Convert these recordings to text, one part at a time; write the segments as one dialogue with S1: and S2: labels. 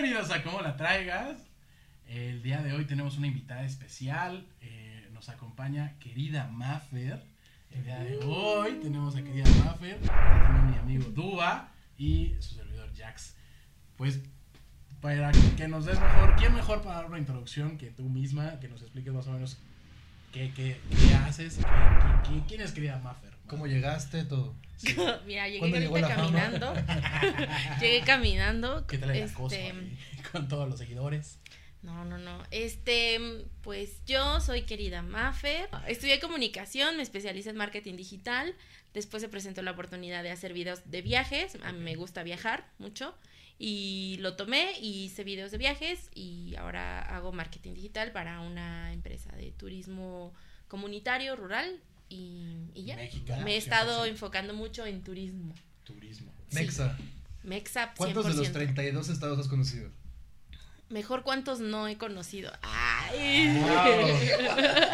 S1: Bienvenidos a Cómo la Traigas. El día de hoy tenemos una invitada especial. Eh, nos acompaña querida Maffer. El día de hoy tenemos a querida Maffer, mi amigo Dua y su servidor Jax. Pues para que nos des mejor, ¿quién mejor para dar una introducción que tú misma? Que nos expliques más o menos qué, qué, qué haces, qué- quién es querida Maffer.
S2: ¿Cómo llegaste? Todo.
S3: Mira, llegué
S2: ¿Cuándo llegó
S3: ahorita
S2: la
S3: caminando. llegué caminando.
S1: ¿Qué tal el acoso
S3: este,
S1: ahí con todos los seguidores?
S3: No, no, no. Este, pues yo soy querida Maffer. Estudié comunicación, me especialicé en marketing digital. Después se presentó la oportunidad de hacer videos de viajes. A mí me gusta viajar mucho. Y lo tomé y hice videos de viajes. Y ahora hago marketing digital para una empresa de turismo comunitario, rural. Y, y ya.
S1: Mexicana.
S3: Me he estado
S1: 100%.
S3: enfocando mucho en turismo.
S1: Turismo.
S3: Sí.
S2: Mexa.
S3: Mexa 100%.
S2: ¿Cuántos de los 32 estados has conocido?
S3: Mejor cuántos no he conocido. Ay.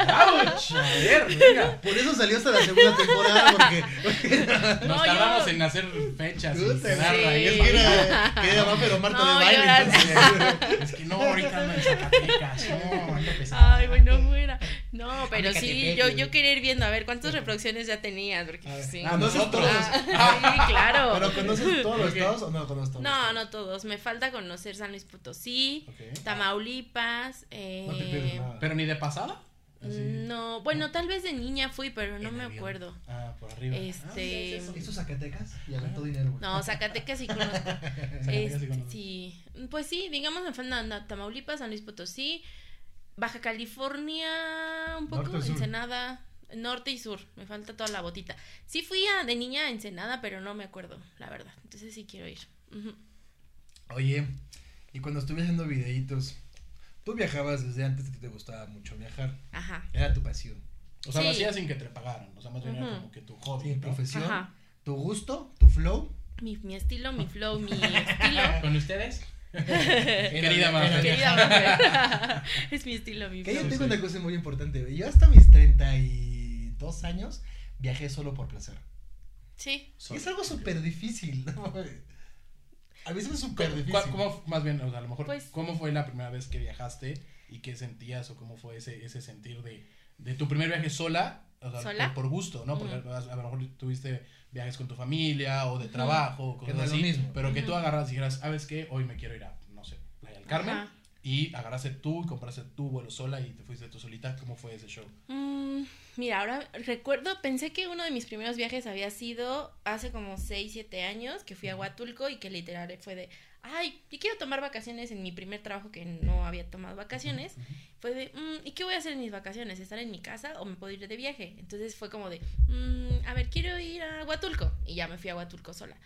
S1: ¡Auch! A ver, venga.
S2: Por eso salió hasta la segunda temporada, porque.
S1: Nos
S3: No,
S1: tardamos
S3: yo-
S1: en hacer fechas
S3: sí.
S1: ahí.
S2: Es que era, que era pero Marta
S3: No,
S2: de baile. entonces-
S1: Es que no, ahorita ando en Zacatecas. No, ando pesado.
S3: Ay, bueno, fuera. No, pero
S2: Amiga,
S3: sí, yo, yo quería ir viendo a ver cuántas reproducciones ya tenías, porque
S2: Ah,
S3: sí.
S2: ah.
S3: Ah, sí, claro.
S2: ¿Pero conoces todos los estados o no conoces todos?
S3: No, no todos. Me falta conocer San Luis Potosí. Tamaulipas. Eh,
S2: No te pierdes nada.
S1: Pero ni de pasada. Así.
S3: no, bueno, tal vez de niña fui, pero no me
S1: avión.
S3: acuerdo.
S1: Ah, por arriba.
S3: Este,
S1: Ah,
S2: ¿Hizo Zacatecas? Y aventó dinero, güey.
S3: No, Zacatecas sí conozco.
S1: Zacatecas
S3: Este,
S1: sí conozco.
S3: sí, pues sí, digamos me faltan na- Tamaulipas, San Luis Potosí, Baja California, un poco,
S2: Norte.
S3: Ensenada, norte y sur, me falta toda la botita. Sí fui a, de niña a Ensenada, pero no me acuerdo, la verdad. Entonces sí quiero ir.
S2: Oye, y cuando estuve haciendo videitos, tú viajabas desde antes, a ti te gustaba mucho viajar.
S3: Ajá.
S2: Era tu pasión.
S1: O sea, lo hacías sin que te pagaran. O sea, más bien era como que tu hobby.
S2: Sí,
S1: ¿no?
S2: profesión,
S3: Ajá.
S2: tu gusto, tu flow.
S3: Mi, mi estilo, mi flow, mi estilo.
S1: ¿Con ustedes?
S2: Querida
S1: Mafer.
S3: Querida es mi estilo, mi
S2: Que yo tengo una cosa muy importante. Yo hasta mis 32 años viajé solo por placer.
S3: Sí.
S2: Y es algo súper difícil, ¿no? A mí se me es súper
S1: ¿Cómo,
S2: difícil.
S1: cómo- más bien, o sea, a lo mejor,
S3: Pues-
S1: ¿cómo fue la primera vez que viajaste y qué sentías o cómo fue ese, ese sentir de, de tu primer viaje sola? O sea,
S3: ¿Sola?
S1: Por, por gusto, ¿no? Porque a, a lo mejor tuviste viajes con tu familia o de trabajo, o cosas así,
S2: mismo.
S1: pero que tú agarras y dijeras, ¿sabes qué? Hoy me quiero ir a, no sé, Playa del Carmen.
S3: Ajá.
S1: Y agarraste tú y compraste tu vuelo sola y te fuiste tú solita. ¿Cómo fue ese show?
S3: Mm, mira, ahora recuerdo, pensé que uno de mis primeros viajes había sido hace como 6, 7 años, que fui a Huatulco y que literal fue de, ay, yo quiero tomar vacaciones en mi primer trabajo que no había tomado vacaciones. Fue de, mm, ¿y qué voy a hacer en mis vacaciones? ¿Estar en mi casa o me puedo ir de viaje? Entonces fue como de, mm, a ver, quiero ir a Huatulco. Y ya me fui a Huatulco sola.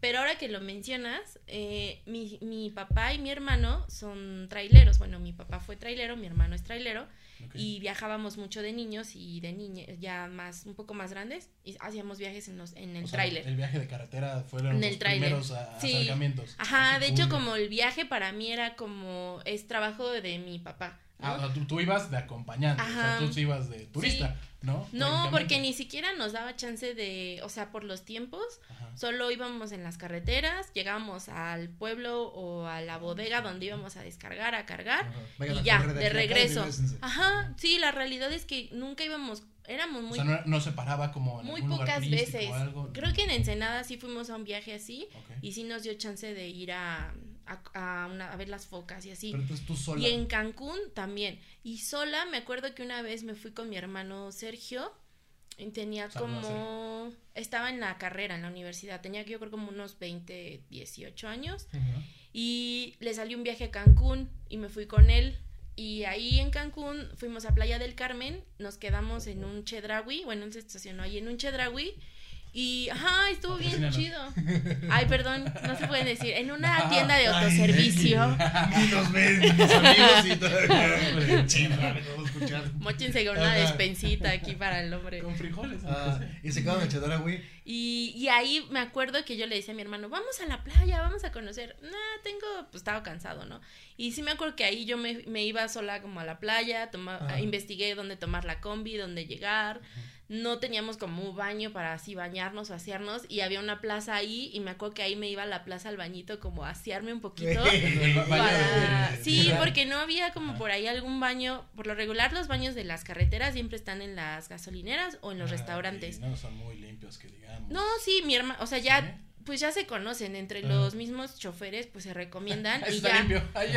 S3: Pero ahora que lo mencionas, eh, mi, mi papá y mi hermano son traileros. Bueno, mi papá fue trailero, mi hermano es trailero.
S1: Ok.
S3: Y viajábamos mucho de niños y de niñas ya más, un poco más grandes. Y hacíamos viajes en, los, en el
S1: O sea,
S3: tráiler.
S1: El viaje de carretera fueron
S3: En
S1: los
S3: el
S1: primeros a-
S3: Sí.
S1: acercamientos.
S3: Ajá,
S1: Ah,
S3: de hecho, como el viaje para mí era como, es trabajo de mi papá. ¿no?
S1: Ah, o sea, tú, tú ibas de acompañante, o sea, tú sí ibas de turista, ¿no?
S3: No, porque ni siquiera nos daba chance de, o sea, por los tiempos,
S1: Ajá.
S3: solo íbamos en las carreteras, llegábamos al pueblo o a la bodega donde íbamos a descargar, a cargar, y ya, de
S2: acá
S3: regreso. Ajá, sí, la realidad es que nunca íbamos, éramos muy
S1: o sea, no, no se paraba como en
S3: muy
S1: algún lugar
S3: pocas
S1: turístico
S3: veces.
S1: o algo.
S3: Creo que en Ensenada sí fuimos a un viaje así y sí nos dio chance de ir a, a, a una- a ver las focas y así.
S2: Pero entonces tú sola.
S3: Y en Cancún también. Y sola me acuerdo que una vez me fui con mi hermano Sergio. Y tenía como... Estaba en la carrera, en la universidad. Tenía yo creo como unos 20, 18 años.
S2: Ajá.
S3: Y le salió un viaje a Cancún y me fui con él. Y ahí en Cancún fuimos a Playa del Carmen, nos quedamos en un Chedraui, bueno, él se estacionó ahí en un Chedraui y, ajá, estuvo bien chido. Ay, perdón, no se pueden decir, en una tienda de
S2: Ay,
S3: autoservicio.
S2: Nos ven mis amigos y todo. Chingada, no vamos a escuchar.
S3: Mochense con una despensita aquí para el hombre.
S1: Con frijoles.
S2: Ah, y se quedaron echadora, güey.
S3: Y, y ahí me acuerdo que yo le decía a mi hermano, vamos a la playa, vamos a conocer. Nah, tengo, pues estaba cansado, ¿no? Y sí me acuerdo que ahí yo me, me iba sola como a la playa, toma, investigué dónde tomar la combi, dónde llegar. No teníamos como un baño para así bañarnos o asearnos y había una plaza ahí y me acuerdo que ahí me iba a la plaza al bañito como a asearme un poquito. Para- Sí, porque no había como por ahí algún baño, por lo regular los baños de las carreteras siempre están en las gasolineras o en los
S1: Ah,
S3: restaurantes.
S1: No son muy limpios, que digamos.
S3: No, sí, mi hermano, o sea, ya
S1: ¿Sí?
S3: Pues ya se conocen entre los mismos choferes, pues se recomiendan y ya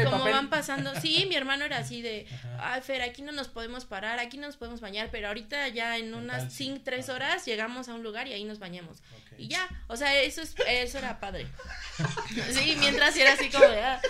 S3: como van pasando, sí, mi hermano era así de, ay, Fer, aquí no nos podemos parar, aquí no nos podemos bañar, pero ahorita ya en unas cinco, tres horas llegamos a un lugar y ahí nos bañamos. Y ya, o sea, eso es, eso era padre. Sí, mientras era así como de, ah,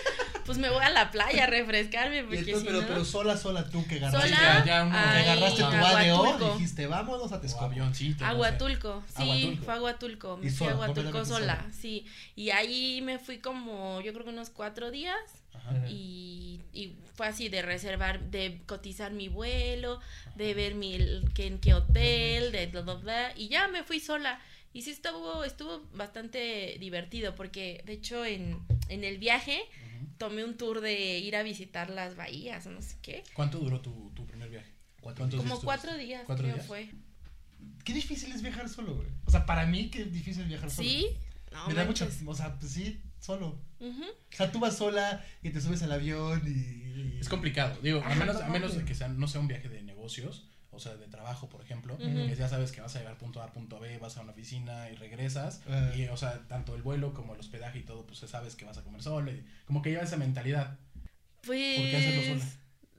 S3: pues me voy a la playa a refrescarme, porque
S2: entonces,
S3: si
S2: pero,
S3: no...
S2: pero sola, sola tú que agarraste.
S3: Sola,
S1: ya- ya uno-
S2: Que
S3: ahí,
S2: agarraste tu
S3: Aguatulco.
S2: ADO, dijiste, vámonos a
S1: O
S2: Texcoco.
S1: avioncito. no sé.
S3: Aguatulco, sí,
S1: Aguatulco.
S3: fue Aguatulco,
S2: Y
S3: me fui a Aguatulco sola,
S2: sola.
S3: sí, y ahí me fui como, yo creo que unos cuatro días,
S1: Ajá.
S3: y, y fue así de reservar, de cotizar mi vuelo, de ver mi, que, en qué hotel, de bla, bla, bla, y ya me fui sola. Y sí estuvo, estuvo bastante divertido porque de hecho en, en el viaje. Tomé un tour de ir a visitar las bahías o no sé qué.
S1: ¿Cuánto duró tu, tu primer viaje? ¿Cuántos días
S3: Como cuatro días
S1: ¿Cuatro
S3: creo
S1: días?
S3: fue.
S2: Qué difícil es viajar solo, güey. O sea, para mí, qué difícil es viajar solo.
S3: ¿Sí? No,
S2: Me da mucha,
S3: manches.
S2: o sea, pues sí, solo. O sea, tú vas sola y te subes al avión y...
S1: Es complicado. Digo, a menos,
S2: no,
S1: a menos
S2: no,
S1: de que sea, no sea un viaje de negocios, o sea, de trabajo, por ejemplo, que ya sabes que vas a llegar punto A, punto B, vas a una oficina y regresas. Y, o sea, tanto el vuelo como el hospedaje y todo, pues sabes que vas a comer solo. Y como que lleva esa mentalidad.
S3: Pues.
S1: ¿Por qué hacerlo sola?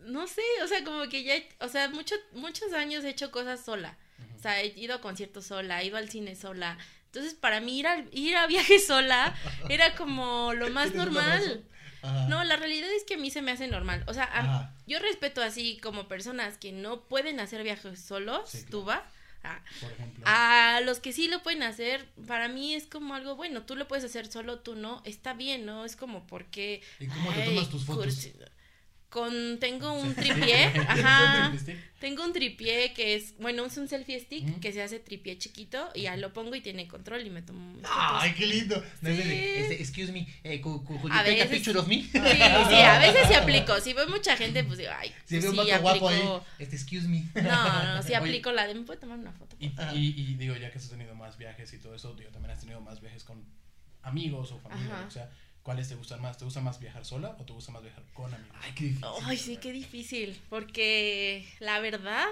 S3: No sé, o sea, como que ya, o sea, mucho, muchos años he hecho cosas sola. O sea, he ido a conciertos sola, he ido al cine sola. Entonces, para mí ir, al, ir a viaje sola era como lo más
S2: ¿Tienes un
S3: normal.
S2: Ajá.
S3: No, la realidad es que a mí se me hace normal. O sea, a- yo respeto así como personas que no pueden hacer viajes solos,
S1: Sí, claro.
S3: tú va. A,
S1: Por ejemplo.
S3: a los que sí lo pueden hacer, para mí es como algo bueno. Tú lo puedes hacer solo, tú no. Está bien, ¿no? Es como porque.
S2: ¿Y cómo te
S3: ay,
S2: tomas tus fotos?
S3: cursi- Con, tengo un tripié, ajá. Tengo un tripié que es, bueno, es un selfie stick que se hace tripié chiquito y ya lo pongo y tiene control y me tomo.
S2: Ay, qué lindo. No,
S3: Sí.
S2: este, excuse me, eh,
S3: A veces-
S2: picture of me?
S3: Sí, sí, a veces sí aplico. Si veo mucha gente, pues digo, ay,
S2: Si
S3: pues
S2: veo un
S3: sí
S2: guapo ahí, este, excuse me.
S3: No, no, sí
S1: Oye.
S3: aplico la de, ¿me puedo tomar una foto?
S1: Y, y, y digo, ya que has tenido más viajes y todo eso, digo, también has tenido más viajes con amigos o familia,
S3: Ajá.
S1: o sea, ¿cuáles te gustan más? ¿Te gusta más viajar sola o te gusta más viajar con amigos?
S2: Ay, qué difícil.
S3: Ay, sí, qué difícil, porque la verdad,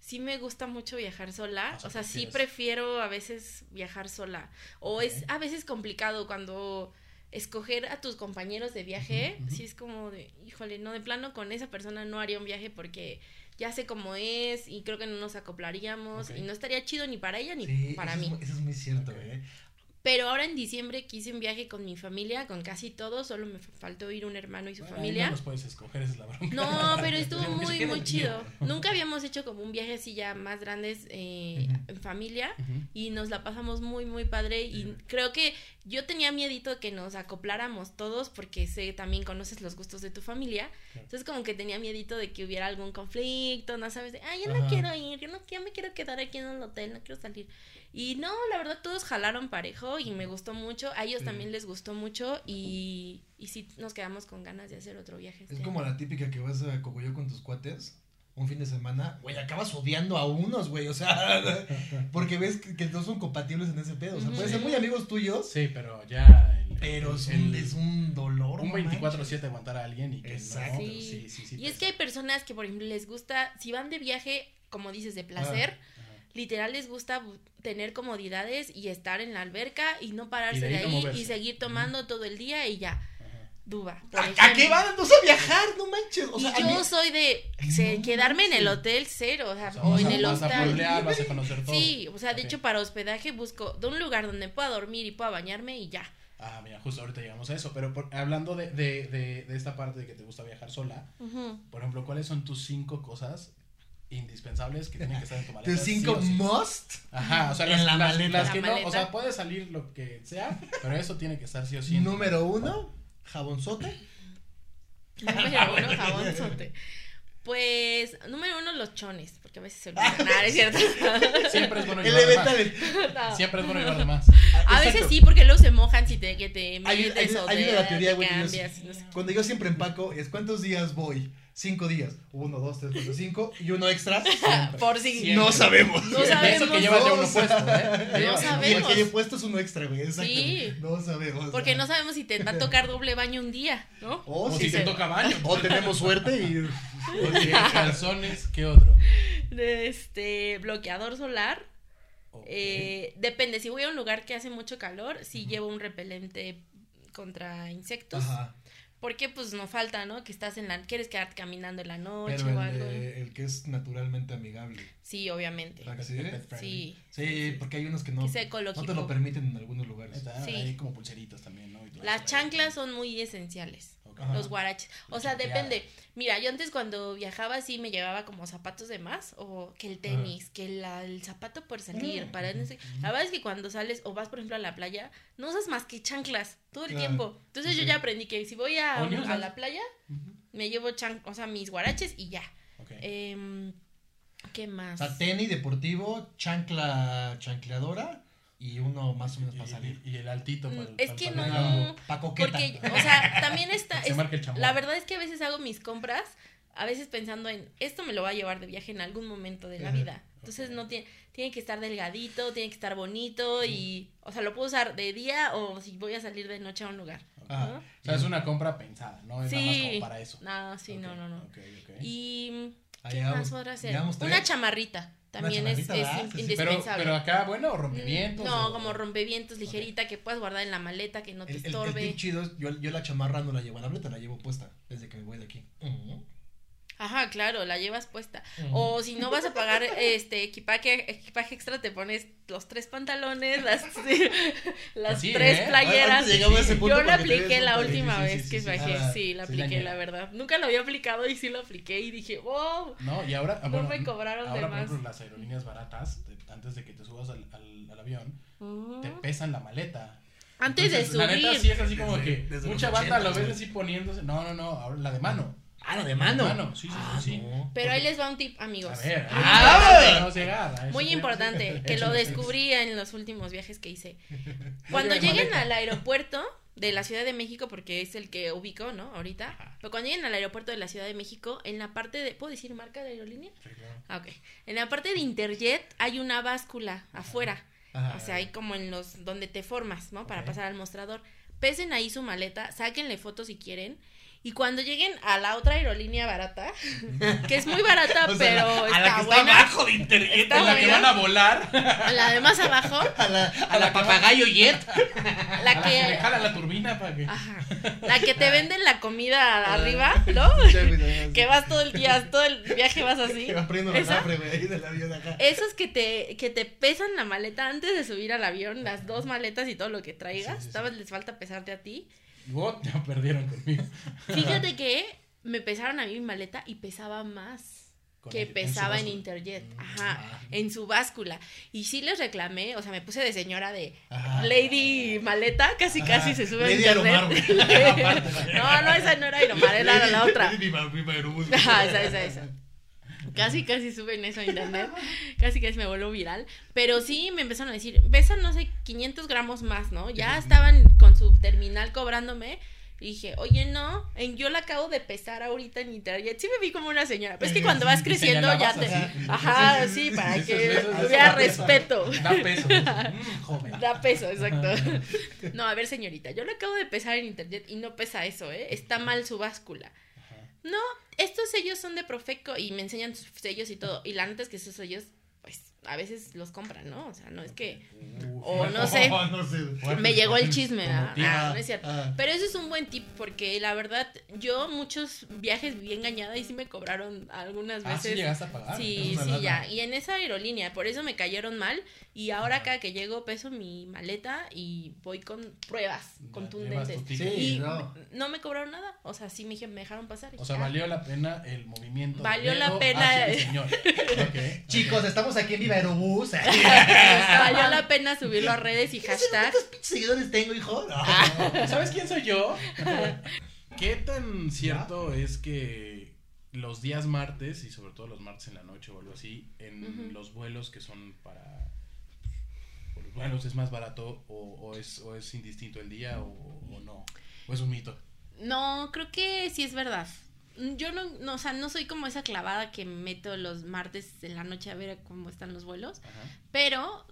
S3: sí me gusta mucho viajar sola,
S1: O sea,
S3: o sea, sí prefiero a veces viajar sola, o es a veces complicado cuando escoger a tus compañeros de viaje, sí es como de, híjole, no, de plano con esa persona no haría un viaje porque ya sé cómo es y creo que no nos acoplaríamos y no estaría chido ni para ella ni
S2: Sí,
S3: para
S2: eso
S3: mí.
S2: Es, eso es muy cierto, eh.
S3: Pero ahora en diciembre quise un viaje con mi familia, con casi todos, solo me faltó ir un hermano y su
S1: Bueno,
S3: familia.
S1: No los puedes escoger, esa es la bronca.
S3: No, pero estuvo muy, muy chido. Nunca habíamos hecho como un viaje así ya más grandes eh, en familia y nos la pasamos muy, muy padre y creo que yo tenía miedito que nos acopláramos todos porque sé también conoces los gustos de tu familia. Entonces como que tenía miedito de que hubiera algún conflicto, no sabes, de, ay, yo no
S2: Ajá.
S3: quiero ir, yo no yo me quiero quedar aquí en el hotel, no quiero salir. Y no, la verdad todos jalaron parejo y me gustó mucho, a ellos
S2: Sí.
S3: también les gustó mucho y, y sí nos quedamos con ganas de hacer otro viaje.
S2: Es
S3: este
S2: como
S3: año.
S2: la típica que vas a Cocoyo con tus cuates un fin de semana, güey, acabas odiando a unos, güey, o sea, porque ves que, que no son compatibles en ese pedo. O sea, pueden ser muy amigos tuyos,
S1: Sí, pero ya. el-
S2: pero
S1: el-
S2: es un, es un dolor.
S1: un
S2: no
S1: 24-7 aguantar a alguien y que
S2: Exacto.
S1: no.
S3: Sí.
S1: Sí, sí, sí.
S3: Y es que hay personas que, por ejemplo, les gusta, si van de viaje, como dices, de placer, literal les gusta tener comodidades y estar en la alberca y no pararse
S1: de
S3: de,
S1: ahí
S3: y seguir tomando todo el día y ya. Duba. por
S2: ¿A, qué van entonces a viajar? No manches. O
S3: y
S2: sea,
S3: yo
S2: mí-
S3: soy de se-
S2: No
S3: quedarme en el hotel cero, o sea,
S1: O sea,
S3: o
S1: vas
S3: en
S1: a-
S3: el
S1: vas a pueblear, vas a conocer todo.
S3: Sí, o sea, de hecho para hospedaje busco de un lugar donde pueda dormir y pueda bañarme y ya.
S1: Ah, mira, justo ahorita llegamos a eso. Pero por- hablando de, de, de, de esta parte de que te gusta viajar sola, por ejemplo, ¿cuáles son tus cinco cosas indispensables que tienen que estar en tu maleta?
S2: Tus cinco
S1: sí?
S2: must.
S1: Ajá, o sea,
S2: en
S1: las,
S2: la
S1: las-
S2: maleta.
S1: las
S3: La
S1: que no, o sea, puede salir lo que sea, pero eso tiene que estar sí o sí.
S2: Número uno, jabonzote.
S3: Número uno, jabonzote. Pues, número uno, los chones, porque a veces se olvidan. Nada, es cierto.
S1: Siempre es bueno llevar de más. Siempre es bueno llevar de más.
S3: A veces
S2: Exacto.
S3: sí, porque luego se mojan si te, que te
S2: Hay-
S3: metes o te,
S2: una teoría,
S3: te
S2: güey. Cuando yo siempre empaco es cuántos días voy. Cinco días. Uno, dos, tres, cuatro, cinco. Y uno extra.
S3: Por si
S1: Siempre.
S2: No sabemos.
S3: No
S1: De
S3: sabemos.
S1: Eso que llevas ya uno
S2: No
S1: puesto, ¿eh?
S3: No sabemos.
S2: Y el que puesto es uno extra, güey. Exacto.
S3: Sí.
S2: No sabemos.
S3: Porque no sabemos si te va a tocar doble baño un día, ¿no?
S2: O,
S1: O
S2: si
S1: si
S2: se-
S1: te toca baño.
S2: o tenemos suerte y.
S1: Oye, calzones, ¿qué otro?
S3: Este, bloqueador solar. Eh, depende, si voy a un lugar que hace mucho calor, si llevo un repelente contra insectos.
S2: Ajá.
S3: Porque pues no falta, ¿no? Que estás en la... Quieres quedarte caminando en la noche
S2: Pero
S3: o algo.
S2: el que es naturalmente amigable.
S3: Sí, obviamente.
S2: ¿Verdad que sí?
S3: Sí.
S2: Sí, porque hay unos que no,
S3: Que
S2: no te lo permiten en algunos lugares.
S3: Sí.
S1: Hay como pulseritas también, ¿no? Y
S3: Las chanclas son muy esenciales.
S2: Ajá.
S3: Los guaraches. O sea, depende. Mira, yo antes cuando viajaba sí me llevaba como zapatos de más. O que el tenis, que la- el zapato por salir.
S2: Mm.
S3: Para La verdad es que cuando sales o vas, por ejemplo, a la playa, no usas más que chanclas todo el tiempo. Entonces yo ya aprendí que si voy a,
S1: ¿O
S3: a la playa, me llevo chan o sea, mis guaraches y ya. Em, ¿Qué
S2: O
S3: más?
S2: sea, tenis deportivo, chancla chancleadora y uno más o menos para salir.
S1: Y, y el altito para el-
S3: Mm, es
S1: para
S3: que
S1: el
S3: no,
S1: pantalón.
S2: Pa' coqueta.
S3: Porque, o sea, también está...
S1: Se
S3: es-
S1: marca el chamorro.
S3: la verdad es que a veces hago mis compras, a veces pensando en, esto me lo va a llevar de viaje en algún momento de la
S2: Ajá.
S3: vida. Entonces no tiene, tiene que estar delgadito, tiene que estar bonito y, o sea, lo puedo usar de día o si voy a salir de noche a un lugar.
S2: Ah,
S3: ¿no?
S1: O sea, es una compra pensada, ¿no? Es nada más
S3: Sí.
S1: como para eso.
S3: No, sí, no, no, no.
S1: ok, ok.
S3: Y, ¿qué más podrá
S2: tres.
S3: Una chamarrita. También es, es
S2: ¿verdad?
S3: in-
S2: Sí, sí.
S1: Pero,
S3: indispensable.
S1: pero acá, bueno, o rompimientos.
S3: No,
S1: o-
S3: como rompevientos, ligerita, que puedas guardar en la maleta, que no te
S2: El, el, el
S3: estorbe.
S2: chido yo, yo la chamarra no la llevo a la maleta, la llevo puesta desde que me voy de aquí.
S3: Ajá, claro, la llevas puesta. O si no vas a pagar este equipaje, equipaje extra, te pones los tres pantalones, las, las
S1: Sí,
S3: tres
S1: ¿eh?
S3: playeras.
S2: Antes llegamos a ese punto
S3: Yo
S2: te
S3: apliqué la última vez
S1: sí,
S3: que
S1: sí,
S3: bajé,
S2: ah,
S3: sí, la apliqué, la verdad. Nunca lo había aplicado y sí lo apliqué y dije, wow.
S1: No, y ahora. ah,
S3: No
S1: bueno,
S3: me cobraron de
S1: ahora, por
S3: más.
S1: ejemplo, las aerolíneas baratas, te- antes de que te subas al, al, al avión, te pesan la maleta.
S3: Antes de
S1: Entonces, La neta sí
S3: subir.
S1: es así como
S2: Desde-
S1: que
S2: desde
S1: mucha banda lo
S2: 80s,
S1: ves así poniéndose. No, no, no, ahora la de mano.
S2: Ah, la de
S1: mano.
S2: mano.
S1: Sí, sí, sí,
S2: Ah,
S1: sí.
S2: no.
S3: Pero ahí les va un tip, amigos.
S1: A ver,
S2: Ah,
S1: no llegar, a eso
S3: Muy
S1: sí.
S3: importante, que lo descubrí en los últimos viajes que hice. Cuando lleguen al aeropuerto de la Ciudad de México, porque es el que ubico, ¿no? Ahorita.
S1: Ajá.
S3: Pero cuando lleguen al aeropuerto de la Ciudad de México, en la parte de... ¿Puedo decir marca de aerolínea?
S1: Sí, claro.
S3: Ah, ok. En la parte de Interjet hay una báscula afuera.
S2: Ajá.
S3: O sea, hay como en los... donde te formas, ¿no? Para pasar al mostrador. Pesen ahí su maleta, sáquenle fotos si quieren. Y cuando lleguen a la otra aerolínea barata, que es muy barata,
S2: O sea,
S3: pero
S2: la- a
S3: está
S2: la que está abajo de internet.
S3: Está
S1: En la que van a volar.
S3: La de más abajo,
S2: A la, a la papagayo jet.
S3: la
S1: a la que
S3: que...
S1: jala la turbina para que.
S3: Ajá. La que te venden la comida arriba, ¿no? Que vas todo el día, todo el viaje vas así.
S2: Que va poniendo la
S3: ¿Esa?
S2: cafre, güey, ahí del avión acá.
S3: Esos que te, que te pesan la maleta antes de subir al avión, las dos maletas y todo lo que traigas,
S1: Sí, sí, sí.
S3: tal vez les falta pesarte a ti.
S1: What? Ya perdieron conmigo.
S3: Fíjate que me pesaron a mí mi maleta y pesaba más que
S1: el-
S3: pesaba en. Interjet,
S2: Mm,
S3: ajá,
S2: ah.
S3: en su báscula. Y sí les reclamé, o sea, me puse de señora de
S2: Ajá.
S3: Lady Maleta, casi
S2: Ajá.
S3: casi se sube
S2: Lady
S3: a internet.
S2: Aparte.
S3: no, no, esa no era Aeromar, era la otra.
S2: Lady Viva- Viva Aerobús.
S3: Ajá, esa, esa, esa. Casi, casi suben eso a internet. Casi, casi me vuelvo viral. Pero sí me empezaron a decir, pesan, no sé, 500 gramos más, ¿no? Ya estaban con su terminal cobrándome. Y dije, oye, no, en, yo la acabo de pesar ahorita en internet. Sí me vi como una señora. Pero es que cuando vas creciendo ya te... Ajá, sí, para que hubiera respeto.
S1: Da peso. Mm, joven.
S3: Da peso, exacto. No, a ver, señorita, yo lo acabo de pesar en internet y no pesa eso, ¿eh? Está mal su báscula. No, estos sellos son de Profeco y me enseñan sus sellos y todo. Y la neta es que esos sellos, pues, a veces los compran, ¿no? O sea, no es que...
S1: Uf,
S3: O no sé.
S2: No sé.
S3: Me llegó el chisme,
S1: Como
S3: ¿ah? Ah, no es cierto.
S2: Ah.
S3: Pero eso es un buen tip porque la verdad, yo muchos viajes viví engañada y sí me cobraron algunas
S1: Ah, sí
S3: veces.
S1: llegaste a pagar.
S3: Sí, sí, ya. Y en esa aerolínea, por eso me cayeron mal. Y ahora cada que llego peso mi maleta y voy con pruebas
S1: Ya,
S3: contundentes.
S2: Sí.
S3: Y
S2: no.
S3: no. me cobraron nada. O sea, sí me, me dejaron pasar.
S1: O sea,
S3: ya.
S1: valió la pena el movimiento.
S3: Valió la pena.
S1: el señor.
S2: Chicos, estamos aquí en Viva Aerobús.
S3: Valió la pena subirlo a redes y hashtag.
S2: ¿Cuántos pinches seguidores tengo, hijo? No.
S1: Ok. ¿Sabes quién soy yo? ¿Qué tan cierto es que los días martes, y sobre todo los martes en la noche o algo así, en los vuelos que son para. los vuelos es más barato o, o es, o es indistinto el día o, o no? ¿O es un mito?
S3: No, creo que sí es verdad. Yo no, no, o sea, no soy como esa clavada que meto los martes en la noche a ver cómo están los vuelos,
S1: Ajá.
S3: pero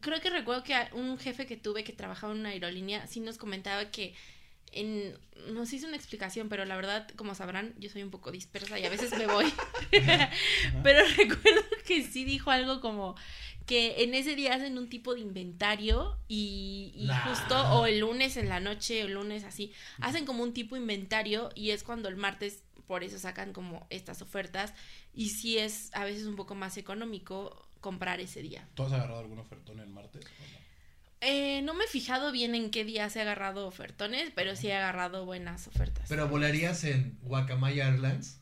S3: creo que recuerdo que un jefe que tuve que trabajaba en una aerolínea sí nos comentaba que en, nos hizo una explicación, pero la verdad, como sabrán, yo soy un poco dispersa y a veces me voy. pero recuerdo que sí dijo algo como que en ese día hacen un tipo de inventario y, y
S2: Nah.
S3: justo o el lunes en la noche o el lunes así, hacen como un tipo de inventario y es cuando el martes por eso sacan como estas ofertas y sí es a veces un poco más económico comprar ese día.
S1: ¿Tú has agarrado algún ofertón el martes? o no?
S3: Eh, no me he fijado bien en qué día se ha agarrado ofertones, pero sí he agarrado buenas ofertas.
S2: Pero volarías en Guacamaya Airlines.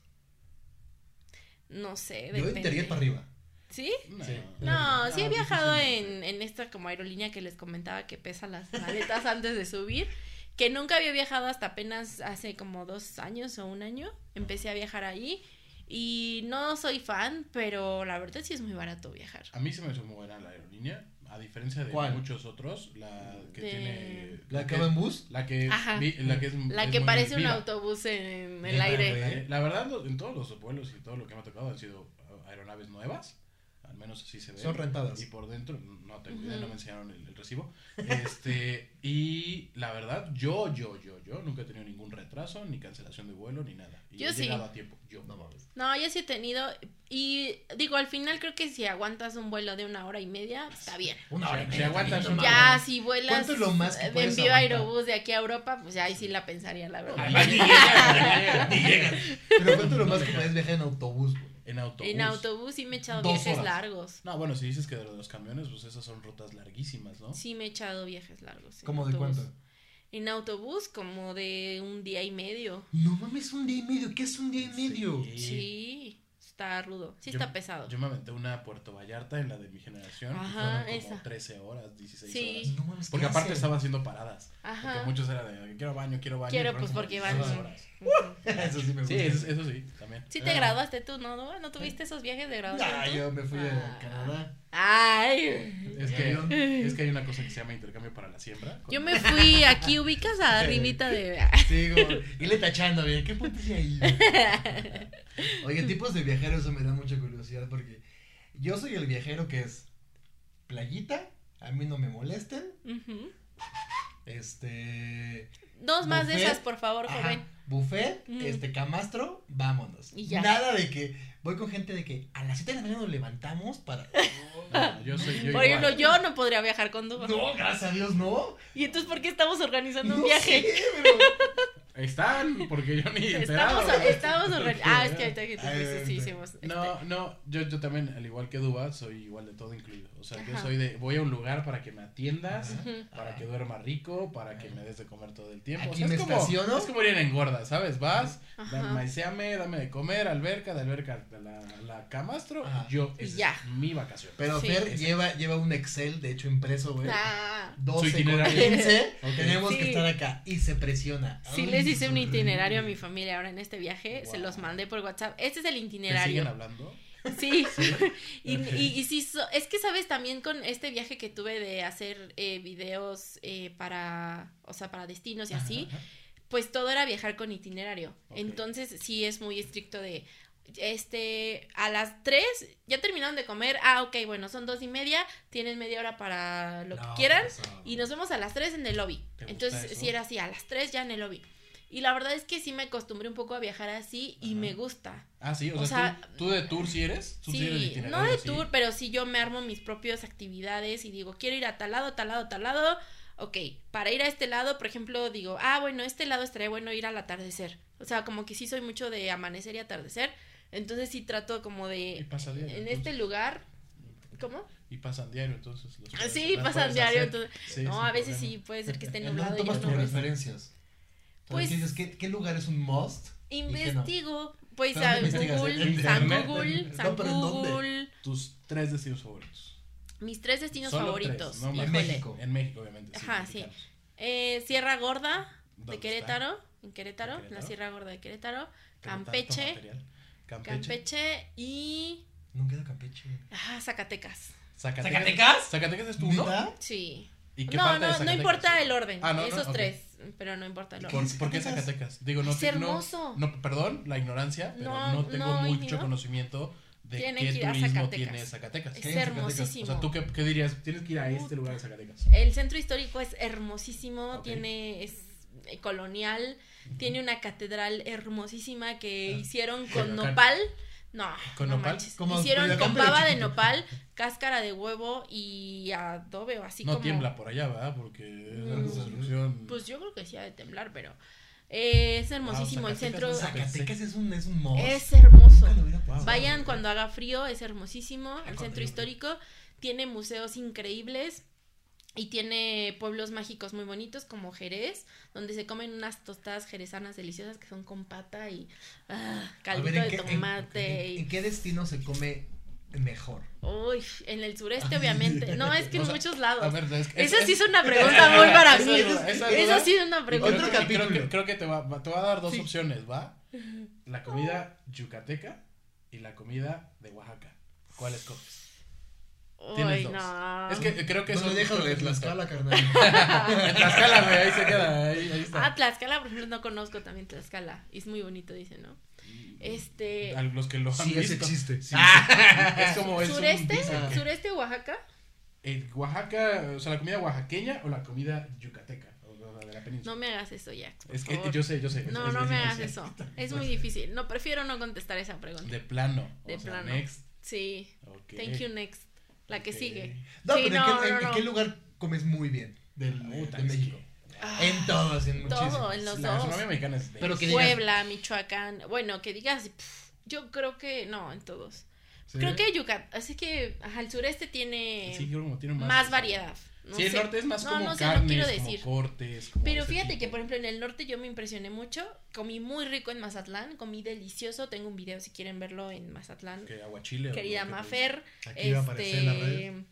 S3: no sé,
S2: Yo entraría para arriba.
S3: ¿Sí?
S1: No.
S2: Sí.
S3: No, sí he viajado en, en esta como aerolínea que les comentaba que pesa las maletas antes de subir, que nunca había viajado hasta apenas hace como dos años o un año. Empecé a viajar ahí y no soy fan, pero la verdad sí es muy barato viajar.
S1: A mí se me hizo muy buena la aerolínea, a diferencia de
S2: ¿Cuál?
S1: muchos otros, la que
S3: De-
S1: tiene...
S2: ¿La
S1: que
S2: que va en bus?
S1: La que,
S3: Ajá.
S1: vi- la que es
S3: La
S1: es
S3: que parece un autobús en, el aire.
S1: Eh, La verdad, en todos los vuelos y todo lo que me ha tocado han sido aeronaves nuevas. Menos así se ve.
S2: Son rentadas.
S1: Y por dentro, no tengo idea, no me enseñaron el, el recibo. Este, y la verdad, yo, yo, yo, yo nunca he tenido ningún retraso, ni cancelación de vuelo, ni nada. Y
S3: Yo
S1: he
S3: sí.
S1: llegado a tiempo, yo.
S2: No mames.
S3: No, yo sí he tenido. Y digo, al final creo que si aguantas un vuelo de una hora y media, está bien.
S2: Una hora y
S1: Si
S2: media.
S1: aguantas
S2: también, no
S1: un-
S3: Ya, si vuelas
S2: ¿Cuánto es lo más que
S3: de
S2: puedes
S3: envío aerobús de aquí a Europa, pues ya ahí sí la pensaría, la verdad.
S2: Ni llegan, ni llegan. Pero cuánto es lo más que puedes viajar en autobús, güey.
S1: En autobús.
S3: En autobús sí me he echado
S2: Dos
S3: viajes
S2: horas.
S3: largos.
S1: No, bueno, si dices que de los camiones, pues esas son rutas larguísimas, ¿no?
S3: Sí me he echado viajes largos. en
S2: ¿Cómo de
S3: autobús.
S2: cuánto?
S3: En autobús como de un día y medio.
S2: No mames, un día y medio. ¿Qué es un día y medio?
S1: Sí.
S3: Sí, está rudo. Sí
S1: Yo-
S3: está pesado.
S1: Yo me aventé una a Puerto Vallarta en la de mi generación. y
S3: Ajá,
S1: fueron como
S3: esa.
S1: 13 horas, 16
S3: Sí.
S1: horas.
S2: No mames, ¿qué
S1: Porque aparte
S2: hacen?
S1: estaba haciendo paradas.
S3: Ajá.
S1: Porque muchos era de quiero baño, quiero baño.
S3: Quiero,
S1: y fueron
S3: pues,
S1: como
S3: porque
S1: 16
S3: van-
S1: horas.
S2: Eso sí me gusta.
S1: Sí, eso, eso sí, también.
S3: Sí te
S2: Ah.
S3: graduaste tú, ¿no? ¿No, ¿No tuviste esos viajes de graduación?
S2: Ah, yo me fui a
S3: Ah.
S2: Canadá.
S3: Ay.
S1: Es
S2: ¿Y
S1: que,
S2: avión?
S1: es que hay una cosa que se llama intercambio para la siembra.
S3: Yo me fui aquí, ubicas a arribita de...
S2: Sí, como, y le tachando, güey, ¿qué punto ahí? Oye, tipos de viajeros, eso me da mucha curiosidad porque yo soy el viajero que es playita, a mí no me molesten, este...
S3: Dos más de esas, por favor,
S2: ajá,
S3: joven.
S2: Buffet,
S3: Mm.
S2: este, camastro, vámonos.
S3: Y ya.
S2: Nada de que voy con gente de que a las 7 de la mañana nos levantamos para...
S1: No, yo soy yo
S3: Por ejemplo, yo no podría viajar con tú.
S2: No, gracias a Dios, no.
S3: ¿Y entonces por qué estamos organizando un viaje?
S2: sé, pero-
S1: Están, porque yo ni enterado.
S3: Estamos, estamos. Ah, es que ahorita que tú sí hicimos. este,
S1: No, no, yo, yo también, al igual que Duba, soy igual de todo incluido. O sea, yo
S3: Ajá.
S1: soy de, voy a un lugar para que me atiendas,
S2: Ajá.
S1: Para que duerma rico, para que me des de comer todo el tiempo.
S2: Aquí
S1: o sea,
S2: me
S1: es como,
S2: estaciono.
S1: Es como ir en engorda, ¿sabes? Vas,
S3: Ajá.
S1: dame, de comer, alberca, de alberca a la, la camastro,
S2: Ajá.
S1: yo,
S3: Y
S1: esa
S3: ya.
S1: es mi vacación.
S2: Pero
S3: Sí.
S2: Fer lleva, lleva un Excel, de hecho impreso, güey.
S3: Ah,
S2: 12
S1: Su
S2: con
S1: itinerario.
S2: 15,
S1: Ok.
S2: tenemos
S3: Sí.
S2: que estar acá y se presiona.
S3: sí
S2: Ay,
S3: les hice un itinerario a mi familia ahora en este viaje. Se los mandé por WhatsApp. Este es el
S1: ¿Te siguen
S3: itinerario.
S1: hablando?
S3: Sí. y, y, y sí, so- es que sabes también con este viaje que tuve de hacer eh, videos eh, para, o sea, para destinos y así,
S1: Ajá.
S3: pues todo era viajar con itinerario. Entonces sí es muy estricto de, este, a las 3 ya terminaron de comer, ah, ok, bueno, son dos y media, tienen media hora para lo que quieran
S2: pues,
S3: y nos vemos a las 3 en el lobby.
S1: ¿Te gusta
S3: Entonces sí era así, a las 3 ya en el lobby. Y la verdad es que sí me acostumbré un poco a viajar así y
S1: Ajá.
S3: me gusta.
S1: Ah, sí, o,
S3: O
S1: sea,
S3: sea,
S1: ¿tú, tú de tour sí eres? ¿Tú sí, eres
S3: no de tour, pero sí yo me armo mis propias actividades y digo, quiero ir a tal lado, tal lado, tal lado. Ok, para ir a este lado, por ejemplo, digo, ah, bueno, este lado estaría bueno ir al atardecer. O sea, como que sí soy mucho de amanecer y atardecer. Entonces sí trato como
S1: Y
S3: de,
S1: pasa diario.
S3: en este lugar, ¿cómo?
S1: Y pasan diario, entonces. los
S3: Ah,
S1: puedes-
S3: Sí, pasan diario. Entonces,
S1: Sí,
S3: no, a veces
S1: problema.
S3: sí puede ser que esté
S2: ¿En
S3: nublado y yo
S2: tomas
S3: no
S2: tus referencias?
S3: Pues-
S2: Pues, dices, ¿qué, ¿qué lugar es un must? qué no?
S3: Investigo, pues
S2: ¿Pero
S3: a? Google,
S2: ¿En
S3: San
S1: internet?
S3: Google,
S2: No,
S3: San. Google,
S1: Tus tres destinos favoritos.
S3: mis tres destinos
S1: Solo
S3: favoritos.
S1: tres, no
S2: en. México.
S1: En México, obviamente.
S3: Ajá,
S1: mexicanos.
S3: Eh, Sierra Gorda
S1: ¿Dónde
S3: de? Querétaro, en Querétaro,
S1: ¿En
S3: la? Sierra Gorda de Querétaro, Campeche.
S1: Campeche.
S3: Campeche y
S2: Nunca he ido a Campeche.
S3: ah, Zacatecas.
S1: Zacatecas.
S2: ¿Zacatecas?
S1: ¿Zacatecas es tu uno?
S3: Sí.
S1: ¿Y qué
S3: No,
S1: parte de
S3: no, no importa el orden,
S1: Ah, no, no,
S3: esos tres. Pero no importa. Lo...
S1: ¿Por, ¿por qué Zacatecas? Digo, no,
S3: Es
S1: te-
S3: hermoso.
S1: No, perdón, la ignorancia, pero no,
S3: No,
S1: tengo mucho
S3: ¿no?
S1: conocimiento de qué turismo
S3: Zacatecas.
S1: tiene Zacatecas.
S3: Es hermosísimo.
S1: O sea, ¿tú qué, qué dirías? Tienes que ir a este lugar de Zacatecas.
S3: El centro histórico es hermosísimo, tiene es eh, colonial, tiene una catedral hermosísima que
S2: Ah.
S3: hicieron con
S1: Coyoacán.
S3: nopal. No,
S1: ¿Con
S3: no
S1: nopal?
S3: Hicieron con baba de nopal, cáscara de huevo y adobe o así
S1: No
S3: como.
S1: tiembla por allá, ¿verdad? Porque es
S3: Mm,
S1: construcción.
S3: Pues yo creo que sí ha de temblar, pero eh, es hermosísimo el centro.
S1: es
S2: Zacatecas es un, es un mos.
S3: Es hermoso. Vayan cuando haga frío, es hermosísimo. El
S2: cuando
S3: centro histórico tiene museos increíbles y tiene pueblos mágicos muy bonitos como Jerez, donde se comen unas tostadas jerezanas deliciosas que son con pata y ah, caldito
S2: ver, ¿en
S3: de
S2: qué-
S3: tomate.
S2: en,
S3: y-
S2: en qué destino se come mejor?
S3: Uy, en el sureste obviamente. No, es que
S1: O
S3: en muchos
S1: A
S3: lados.
S1: ver, es,
S3: Esa sí es una pregunta muy para mí.
S1: esa
S3: sí es una pregunta.
S1: creo,
S2: Otro
S1: que- creo
S2: capítulo.
S1: que, creo que te, va, va- te va a dar dos
S2: Sí.
S1: opciones, ¿va? La comida yucateca y la comida de Oaxaca. ¿Cuál escoges? Tienes
S3: Uy,
S1: dos.
S3: no.
S1: Es que creo que
S2: no
S1: eso
S2: dejas de Tlaxcala, carnal.
S1: Tlaxcala, güey, ahí se queda, ahí, ahí está.
S3: Ah, Tlaxcala, por ejemplo, no conozco también Tlaxcala. Y es muy bonito, dice, ¿no? Este.
S1: A los que lo han
S2: Sí, ese
S1: visto.
S2: existe.
S1: Sí, es como es un-
S3: Sureste,
S1: que-
S3: sureste Oaxaca.
S1: eh, Oaxaca, o sea, la comida oaxaqueña o la comida yucateca, o la de la península.
S3: No me hagas eso, Jack.
S1: es que
S3: favor.
S1: yo sé, yo sé.
S3: No,
S1: es-
S3: no
S1: es
S3: me hagas eso. Es muy difícil. No, prefiero no contestar esa pregunta.
S1: De plano.
S3: De
S1: o sea,
S3: plano.
S1: next.
S3: Sí. Thank you, next. La que
S1: Ok.
S3: sigue.
S2: No,
S3: Sí,
S2: pero ¿en,
S3: no,
S2: qué, en-
S3: no,
S2: en
S3: no.
S2: qué lugar comes muy bien del, de
S1: es que-
S2: México?
S3: Ah,
S2: En todos, en
S3: Todo,
S2: muchísimos.
S3: en los
S1: La
S3: dos.
S1: mexicana es
S2: Pero que digas-
S3: Puebla, Michoacán. Bueno, que digas. pf, yo creo que. No, en todos.
S2: ¿Sí?
S3: Creo que Yucatán. Así que. Ajá, el sureste tiene.
S1: Sí, creo tiene más.
S3: más variedad. No
S1: sí, el norte es más
S3: No,
S1: como
S3: no sé,
S1: carnes,
S3: quiero
S1: como
S3: decir.
S1: cortes. como
S3: Pero fíjate que, por ejemplo, en el norte yo me impresioné mucho. Comí muy rico en Mazatlán. Comí delicioso. Tengo un video si quieren verlo en Mazatlán.
S1: Que aguachile.
S3: Querida Mafer.
S2: Aquí va a aparecer en la red.
S3: Este.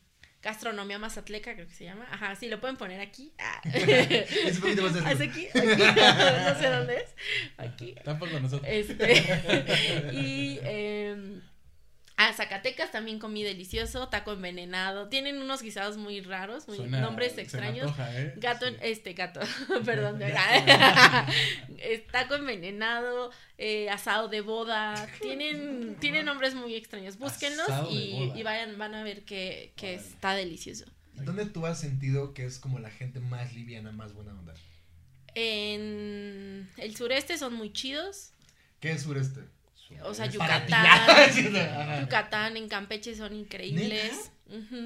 S3: Gastronomía mazatleca, creo que se llama. Ajá, sí, lo pueden poner aquí. Ah.
S2: Es un poquito más
S3: ¿Es aquí? aquí. no sé dónde es. Aquí.
S1: Tampoco nosotros.
S3: Este. y. Eh, a Zacatecas también comí delicioso. Taco envenenado. Tienen unos guisados muy raros, muy
S1: Suena-
S3: nombres
S1: se me
S3: extraños.
S1: antoja, ¿eh?
S3: Gato, en-
S1: Sí.
S3: este gato, perdón, taco envenenado, eh, asado de boda, tienen, tienen nombres muy extraños, búsquenlos y, vayan, van a ver que, que está delicioso.
S2: ¿Dónde tú has sentido que es como la gente más liviana, más buena onda?
S3: En el sureste son muy chidos,
S2: ¿Qué es sureste?
S3: O sea. Yucatán. Yucatán, en Campeche son increíbles,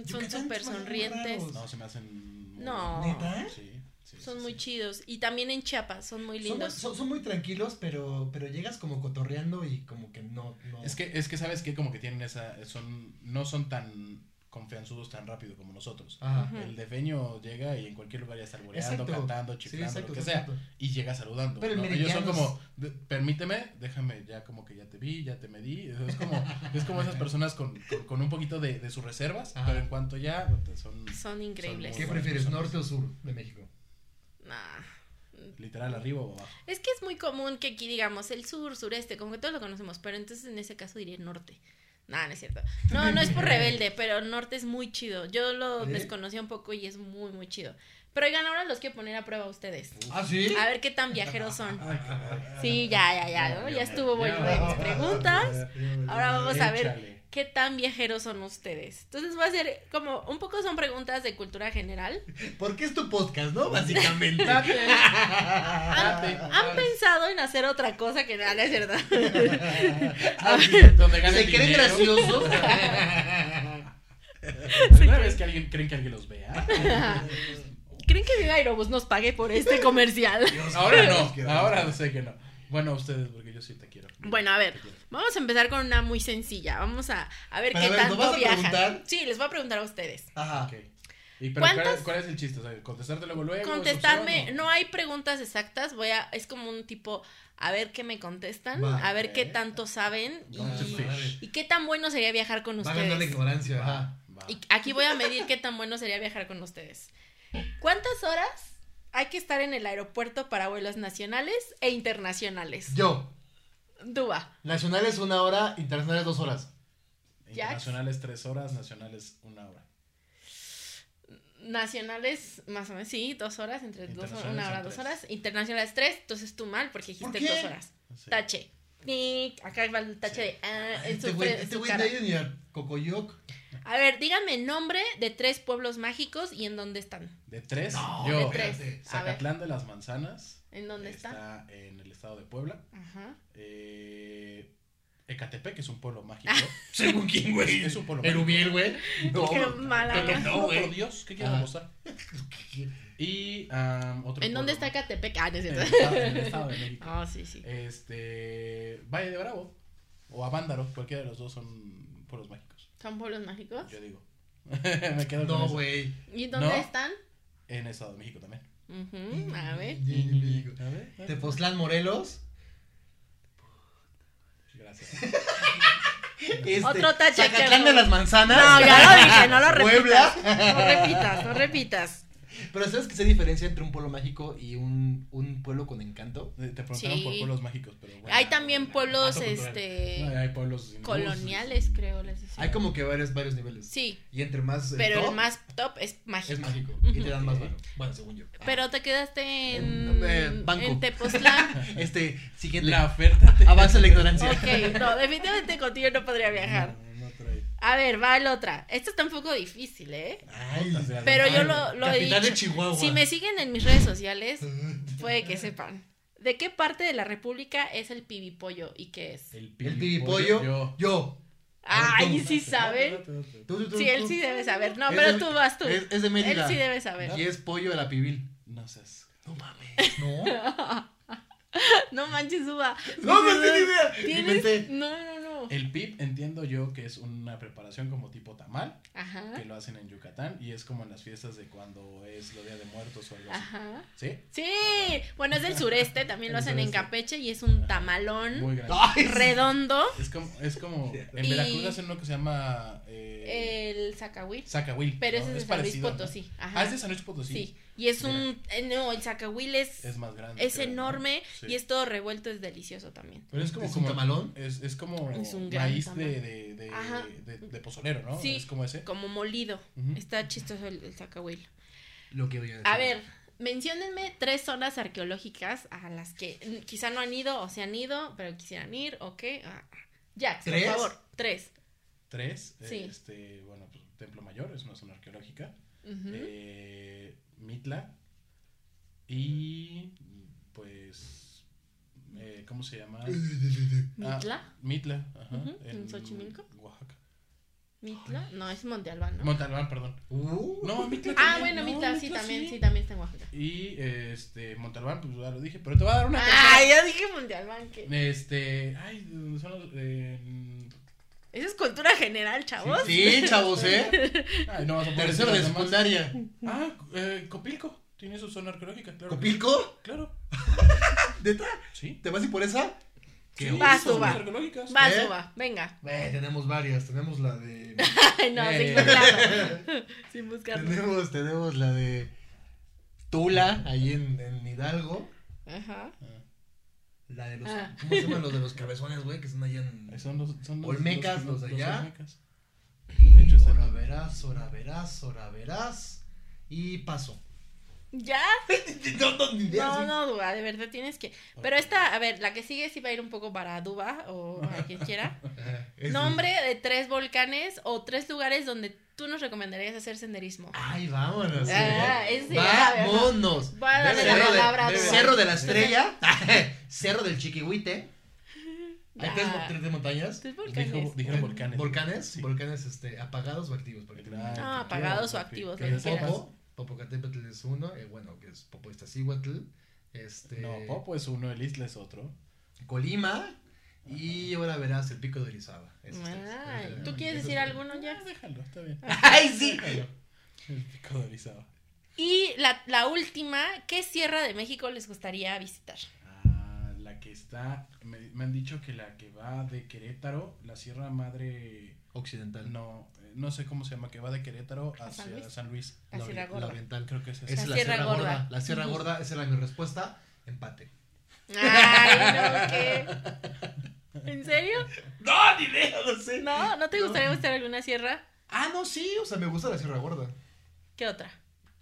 S3: son súper sonrientes.
S1: No, se me hacen.
S3: No.
S2: ¿Neta?
S1: Sí, sí,
S3: son
S1: sí,
S3: muy
S1: sí.
S3: chidos y también en Chiapas son muy
S2: Son,
S3: lindos.
S2: son- son muy tranquilos, pero, pero llegas como cotorreando y como que no. no...
S1: Es que, es que sabes que como que tienen esa, son, no son tan confianzudos tan rápido como nosotros.
S2: Ajá.
S1: El defeño llega y en cualquier lugar ya está alboreando, cantando,
S2: Sí,
S1: chiflando,
S2: exacto,
S1: lo que
S2: exacto.
S1: sea. Y llega saludando.
S2: Pero.
S1: Ellos son como, "De- permíteme, déjame, ya como que ya te vi, ya te medí. Es como, es como esas personas con, con, con un poquito de, de sus reservas,
S2: Ajá.
S1: pero en cuanto ya son
S3: Son increíbles.
S2: ¿Qué prefieres, norte o sur de México?
S3: Nah.
S1: literal arriba o abajo.
S3: Es que es muy común que aquí digamos el sur, sureste, como que todos lo conocemos, pero entonces en ese caso diría norte. No, no es cierto. No, no es por rebelde, pero norte es muy chido. Yo lo
S2: ¿Sí?
S3: desconocía un poco y es muy, muy chido. Pero oigan, ahora los quiero poner a prueba a ustedes.
S2: ¿Ah, sí?
S3: A ver qué tan viajeros son.
S1: Caray.
S3: Sí, ya, ya, ya, ¿no? Ya estuvo bueno de mis preguntas. Ahora vamos a ver. Qué tan viajeros son ustedes. Entonces voy a hacer como, un poco son preguntas de cultura general.
S2: Porque es tu podcast, ¿no? Básicamente.
S3: ¿Han, pensado en hacer otra cosa que nada, es verdad?
S2: Ah, sí.
S1: Donde gane
S2: ¿Se creen
S1: dinero.
S2: graciosos?
S1: ¿Alguna vez que alguien creen que alguien los vea?
S3: ¿Creen que Viva Aerobús nos pague por este comercial?
S1: Ahora no, ahora sé que no. Bueno, ustedes, porque yo sí te quiero.
S3: Bueno, a ver, vamos a empezar con una muy sencilla. Vamos a, a ver
S2: Pero
S3: qué
S2: a ver, ¿nos
S3: tanto
S2: vas a
S3: viajan.
S2: preguntar?
S3: Sí, les voy a preguntar a ustedes.
S2: Ajá.
S1: Ok. ¿Y pero cuál,
S3: ¿Cuántas-
S1: cuál es el chiste? O sea, ¿contestarte luego luego? ¿Es
S3: Contestarme,
S1: opción
S3: no hay preguntas exactas, voy a, es como un tipo, a ver qué me contestan,
S2: Va.
S3: a ver qué tanto saben y, qué tan bueno sería viajar con
S2: Va a ganar la
S3: ustedes.
S2: ignorancia. Ajá.
S1: Va.
S3: Y aquí voy a medir qué tan bueno sería viajar con ustedes. ¿Cuántas horas hay que estar en el aeropuerto para vuelos nacionales e internacionales?
S2: Yo.
S3: Duba.
S2: Nacionales una hora, internacionales dos horas.
S1: Internacionales tres horas, nacionales una hora.
S3: Nacionales, más o menos, sí, dos horas, entre dos, una hora, dos horas. Internacionales, tres, entonces tú mal, porque dijiste dos horas.
S1: Sí.
S3: Tache. Acá va el tache
S1: Sí.
S3: de ah, en
S2: Este
S3: su,
S2: güey, este Cocoyoc.
S3: A ver, díganme nombre de tres pueblos mágicos y en dónde están.
S1: De tres,
S2: No,
S1: yo.
S3: de tres.
S2: espérate.
S3: A ver,
S1: Zacatlán de las Manzanas.
S3: ¿en dónde están?
S1: Está en el estado de Puebla.
S3: Ajá.
S1: Eh, Ecatepec, que es un pueblo mágico.
S2: Según quién, güey.
S1: Es un pueblo
S2: Erubiel, güey. No,
S3: Qué mala
S1: Pero
S2: no,
S1: no,
S2: güey.
S1: por Dios, ¿qué quieres
S2: Ah.
S1: demostrar? Y am, otro
S3: ¿En dónde está Catepec? Ah, no es
S1: En
S3: cierto.
S1: el estado, en el estado de México.
S3: Ah, sí, sí.
S1: Este. Valle de Bravo. O Avándaro, cualquiera de los dos son pueblos mágicos.
S3: ¿Son pueblos mágicos?
S1: Yo digo. Me quedo con
S2: No, güey.
S3: ¿Y dónde
S1: ¿No?
S3: están?
S1: En Estado de México también.
S3: Ujú, a ver.
S1: A ver.
S2: Tepoztlán, Morelos.
S1: Gracias.
S2: Este,
S3: Otro tache que
S2: de las Manzanas.
S3: No, ya lo dije, no lo
S2: Puebla.
S3: repitas. No repitas, no repitas.
S2: Pero ¿sabes qué se diferencia entre un pueblo mágico y un, un pueblo con encanto?
S1: Te preguntaron
S3: Sí.
S1: por pueblos mágicos, pero bueno.
S3: Hay también pueblos, este,
S1: No, hay pueblos
S3: Coloniales, creo, les decía.
S2: Hay como que varios, varios niveles.
S3: Sí,
S2: Y entre más. eh,
S3: pero
S2: top,
S3: el más top es mágico.
S2: Es mágico. Y te dan más varo. Bueno, según yo.
S3: Pero te quedaste en,
S2: En, eh, banco.
S3: en Tepoztlán.
S2: Este, siguiente.
S1: La oferta te
S2: Avanza la ignorancia.
S3: ok, no, definitivamente contigo no podría viajar. A ver, va el otra. Esto está un poco difícil, ¿eh?
S2: Ay,
S3: Pero yo lo, lo he
S2: Capital de
S3: dicho.
S2: Chihuahua.
S3: Si me siguen en mis redes sociales, puede que sepan. ¿De qué parte de la república es el pibipollo y qué es?
S1: El
S2: El pibipollo.
S1: Yo.
S3: Ay, sí saben.
S2: Tú, tú, tú,
S3: Sí, él sí debe saber. No, pero tú vas tú.
S2: Es, es de
S3: Él
S2: Mérida.
S3: sí debe saber.
S2: Y es pollo de la pibil.
S1: No seas.
S2: No mames. No.
S3: No manches, Uva.
S2: No, no tengo idea.
S3: No, no, no.
S1: El pip entiendo yo que es una preparación como tipo tamal,
S3: Ajá.
S1: que lo hacen en Yucatán y es como en las fiestas de cuando es lo Día de Muertos o algo así.
S3: Ajá.
S1: ¿Sí?
S3: Sí, bueno, es del sureste, también lo hacen en
S1: sureste.
S3: Campeche y es un tamalón
S1: Muy
S3: redondo.
S1: Es como, es como, en
S3: Y-
S1: Veracruz hacen uno que se llama eh,
S3: El zacahuil.
S1: Zacahuil.
S3: Pero
S1: ¿no?
S3: ese es de San Luis
S1: parecido, ¿no?
S3: Potosí.
S1: Ah,
S3: Ajá.
S1: es de San Luis Potosí.
S3: Sí. Y es un. eh, No, el zacahuil es.
S1: Es más grande.
S3: Es
S1: creo, ¿no?
S3: enorme
S1: Sí.
S3: y es todo revuelto, es delicioso también.
S1: Pero es como,
S2: ¿Es un
S1: como
S2: tamalón?
S1: Es, es como
S3: Es un gran
S1: maíz
S3: tamal.
S1: de, de, de,
S3: Ajá.
S1: de, de pozolero, ¿no?
S3: Sí.
S1: Es como ese.
S3: Como molido. Está chistoso el, el zacahuil.
S2: Lo que voy a decir.
S3: A ver, menciónenme tres zonas arqueológicas a las que quizá no han ido o se han ido, pero quisieran ir, ¿ok? Ah, ah. Jax, por favor, tres.
S1: Tres.
S3: Sí.
S1: Este, bueno, pues Templo Mayor es una zona arqueológica. Eh, Mitla. Y pues. Eh, ¿Cómo se llama? Ah,
S3: ¿Mitla?
S1: Mitla, ajá.
S3: Ujú, ¿en Xochimilco?
S1: Oaxaca.
S3: ¿Mitla? No, es Monte Albán, ¿no?
S1: Montalbán, perdón.
S2: Uh,
S1: No, Mitla
S3: ah,
S1: también.
S3: bueno,
S1: No,
S3: Mitla, sí, también,
S1: sí.
S3: sí, también está en Oaxaca.
S1: Y este, Montalbán, pues ya lo dije, pero te voy a dar una
S3: Ah, ya dije Monte Albán. que-
S1: Este, ay, ¿de dónde son los? eh,
S3: Esa es cultura general, chavos.
S2: Sí, chavos, ¿eh?
S1: ay, no
S2: Tercero de secundaria.
S1: Ah, eh, Copilco. Tiene su zona arqueológica, claro.
S2: ¿Copilco?
S1: Claro.
S2: ¿Neta?
S1: Sí.
S2: ¿Te vas ir por esa?
S1: Sí,
S3: Vas,
S1: son.
S3: Vas,
S2: ¿Eh?
S3: Uva, venga.
S2: Eh, tenemos varias. Tenemos la de.
S3: Ay, no,
S1: Eh.
S3: sin buscarlo. sin buscarlo.
S2: tenemos, tenemos la de. Tula, ahí en, en Hidalgo.
S3: Ajá.
S2: La de los.
S3: Ah.
S2: ¿Cómo se llaman los de los cabezones, güey? Que están allá en.
S1: Eh, Son los, son los,
S2: Olmecas, los de allá.
S1: Olmecas.
S2: Y
S1: de hecho, están-
S2: ahora verás, ahora verás, ahora verás. Y paso.
S3: ¿Ya?
S2: no, no, ni idea,
S3: No,
S2: sí.
S3: no, Duba, de verdad tienes que. Pero esta, a ver, la que sigue sí va a ir un poco para Duba o a quien quiera. Nombre de tres volcanes o tres lugares donde tú nos recomendarías hacer senderismo.
S2: Ay, vámonos.
S3: Ah,
S2: eh.
S3: ese, a ver,
S2: vámonos.
S3: Voy a darle la
S2: Cerro,
S3: palabra
S2: de,
S3: Duba.
S2: Cerro de la Estrella. Cerro del Chiquihuite. Hay tres, tres de montañas.
S3: Tres volcanes.
S1: Dijo, dijeron volcanes.
S2: Volcanes,
S1: Sí.
S2: volcanes este, apagados o activos. Porque
S3: Ah, apagados
S1: quiero,
S3: o activos,
S1: que-
S3: lo
S2: Popocatépetl es uno, eh, bueno, que es Popo Iztaccíhuatl, este,
S1: No, Popo es uno, el Isla es otro.
S2: Colima, y ahora verás el Pico de Orizaba.
S3: Ay, ¿Tú quieres decir alguno ya?
S1: Ah, déjalo, está bien.
S2: ¡Ay, sí!
S1: Déjalo. El pico de Orizaba.
S3: Y la, la última, ¿qué Sierra de México les gustaría visitar?
S1: Ah, la que está, me, me han dicho que la que va de Querétaro, la Sierra Madre,
S2: Occidental.
S1: no, no sé cómo se llama, que va de Querétaro
S3: ¿A
S1: hacia
S3: San Luis?
S1: San Luis.
S3: La Sierra
S2: ori-
S3: Gorda.
S2: oriental.
S1: Creo que es
S2: Esa
S1: esa.
S2: es
S3: La
S2: la
S3: Sierra
S2: Sierra Gorda.
S3: Gorda.
S2: La Sierra. Gorda, esa era mi respuesta. Empate.
S3: Ay, no, ¿qué? ¿En serio?
S2: No, ni idea, no sé.
S3: No, ¿no te gustaría visitar alguna sierra?
S2: Ah, no, sí, o sea, me gusta la Sierra Gorda.
S3: ¿Qué otra?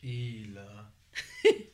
S2: Y la.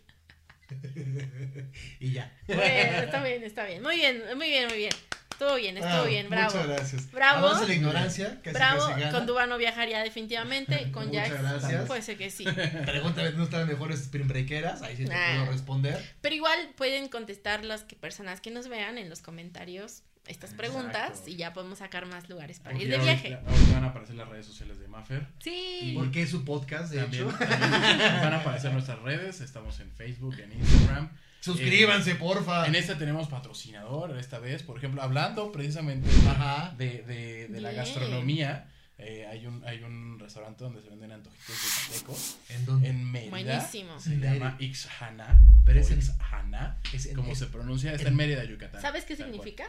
S2: y ya.
S3: Bueno, está bien, está bien. Muy bien, muy bien, muy bien. Estuvo bien, estuvo
S2: Ah,
S3: bien, bravo.
S2: Muchas gracias.
S3: Bravo.
S2: Avance la ignorancia. Casi,
S3: Bravo,
S2: casi gana.
S3: con Duba no viajaría definitivamente, con
S2: Muchas
S3: Jax
S2: gracias.
S3: puede ser que sí.
S2: Pregúntame dónde están las mejores spring breakeras. Ahí sí te
S3: Ah.
S2: puedo responder.
S3: Pero igual pueden contestar las que, personas que nos vean en los comentarios estas
S1: Exacto.
S3: preguntas y ya podemos sacar más lugares para
S1: Porque
S3: ir de viaje.
S1: ahorita van a aparecer las redes sociales de Maffer.
S3: Sí.
S2: Porque es su podcast, de
S1: También,
S2: hecho.
S1: también van a aparecer nuestras redes. Estamos en Facebook, en Instagram.
S2: Suscríbanse, porfa.
S1: En esta tenemos patrocinador esta vez. Por ejemplo, hablando precisamente
S2: Ajá.
S1: de, de, de la gastronomía. eh, hay, un, hay un restaurante donde se venden antojitos yucatecos
S2: ¿En dónde?
S1: en Mérida.
S3: Buenísimo.
S1: Se
S2: Mérida.
S1: llama Ixhana.
S2: Pero es
S1: Ixhana,
S2: es en-
S1: como se pronuncia, está
S2: en-
S1: en Mérida, Yucatán.
S3: ¿Sabes qué significa?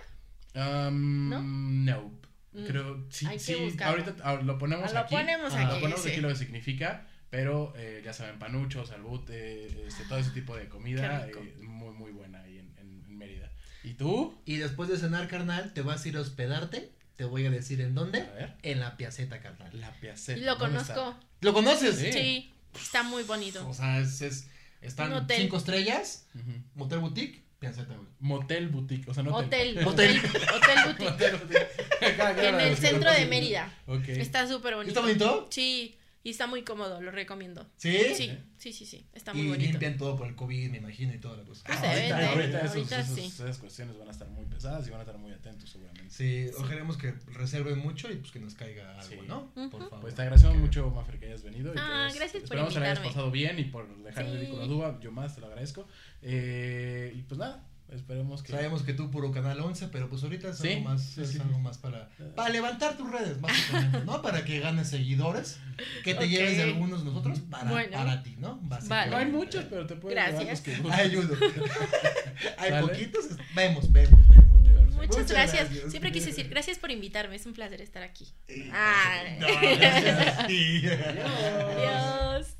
S1: Um,
S3: ¿No?
S1: Nope.
S3: Mm.
S1: Creo, sí,
S3: Hay que
S1: sí.
S3: buscarlo.
S1: Ahorita ah, lo ponemos
S3: Lo
S1: aquí.
S3: ponemos
S2: Ah,
S1: Lo
S3: aquí.
S1: ponemos
S3: sí.
S1: aquí lo que significa, pero eh, ya saben, panuchos, albute, este, todo ese tipo de comida, eh, muy, muy buena ahí en, en- en Mérida. ¿Y tú?
S2: Y después de cenar, carnal, te vas a ir a hospedarte. Te voy a decir en dónde.
S1: A ver.
S2: En la piaceta, carnal.
S1: La Piaceta.
S3: Lo
S1: ¿dónde
S3: conozco.
S2: ¿Lo conoces?
S1: Sí.
S3: Sí, está muy bonito.
S2: O sea, es, es- están
S3: hotel.
S2: cinco estrellas, motel boutique, piaceta, güey.
S1: Motel Boutique, o sea, no
S3: Hotel,
S2: Hotel.
S3: hotel, hotel boutique.
S1: Motel
S3: En el centro de Mérida.
S1: Ok.
S3: Está súper bonito.
S2: ¿Está bonito?
S3: Sí, y está muy cómodo, lo recomiendo.
S2: ¿Sí?
S3: Sí, sí, sí, sí, está muy
S2: y
S3: bonito.
S2: limpian todo por el COVID, me imagino, y toda la cosa.
S3: Pues
S1: Ah, ahorita,
S3: vende,
S1: ahorita esos-
S3: ahorita
S1: esos-
S3: sí.
S1: esas cuestiones van a estar muy pesadas y van a estar muy atentos seguramente.
S2: Sí, ojalemos que reserven mucho y pues que nos caiga algo,
S1: Sí.
S2: ¿no? Por favor.
S1: Pues te agradecemos
S2: Que-
S1: mucho, Mafer, que hayas venido. y que
S3: Ah,
S1: hayas-
S3: gracias por
S1: Esperamos que hayas pasado bien y por dejar el
S3: Sí.
S1: ridículo a Duba. Yo más te lo agradezco. Eh, y pues nada, esperemos que.
S2: Sabemos que tú puro canal 11, pero pues ahorita es
S1: Sí,
S2: algo más,
S1: sí,
S2: es
S1: sí.
S2: algo más para, para levantar tus redes, básicamente, ¿no? Para que ganes seguidores, que te lleves de algunos nosotros para,
S3: Bueno.
S2: para ti, ¿no?
S3: Vale.
S1: No hay muchos, pero te puedes
S3: Gracias.
S1: los que.
S2: Ayudo. hay
S1: ¿Sale?
S2: poquitos, vemos, vemos, vemos.
S3: Muchas, gracias. Siempre quise decir gracias por invitarme. Es un placer estar aquí. Ah.
S2: No, gracias a ti.
S3: Adiós.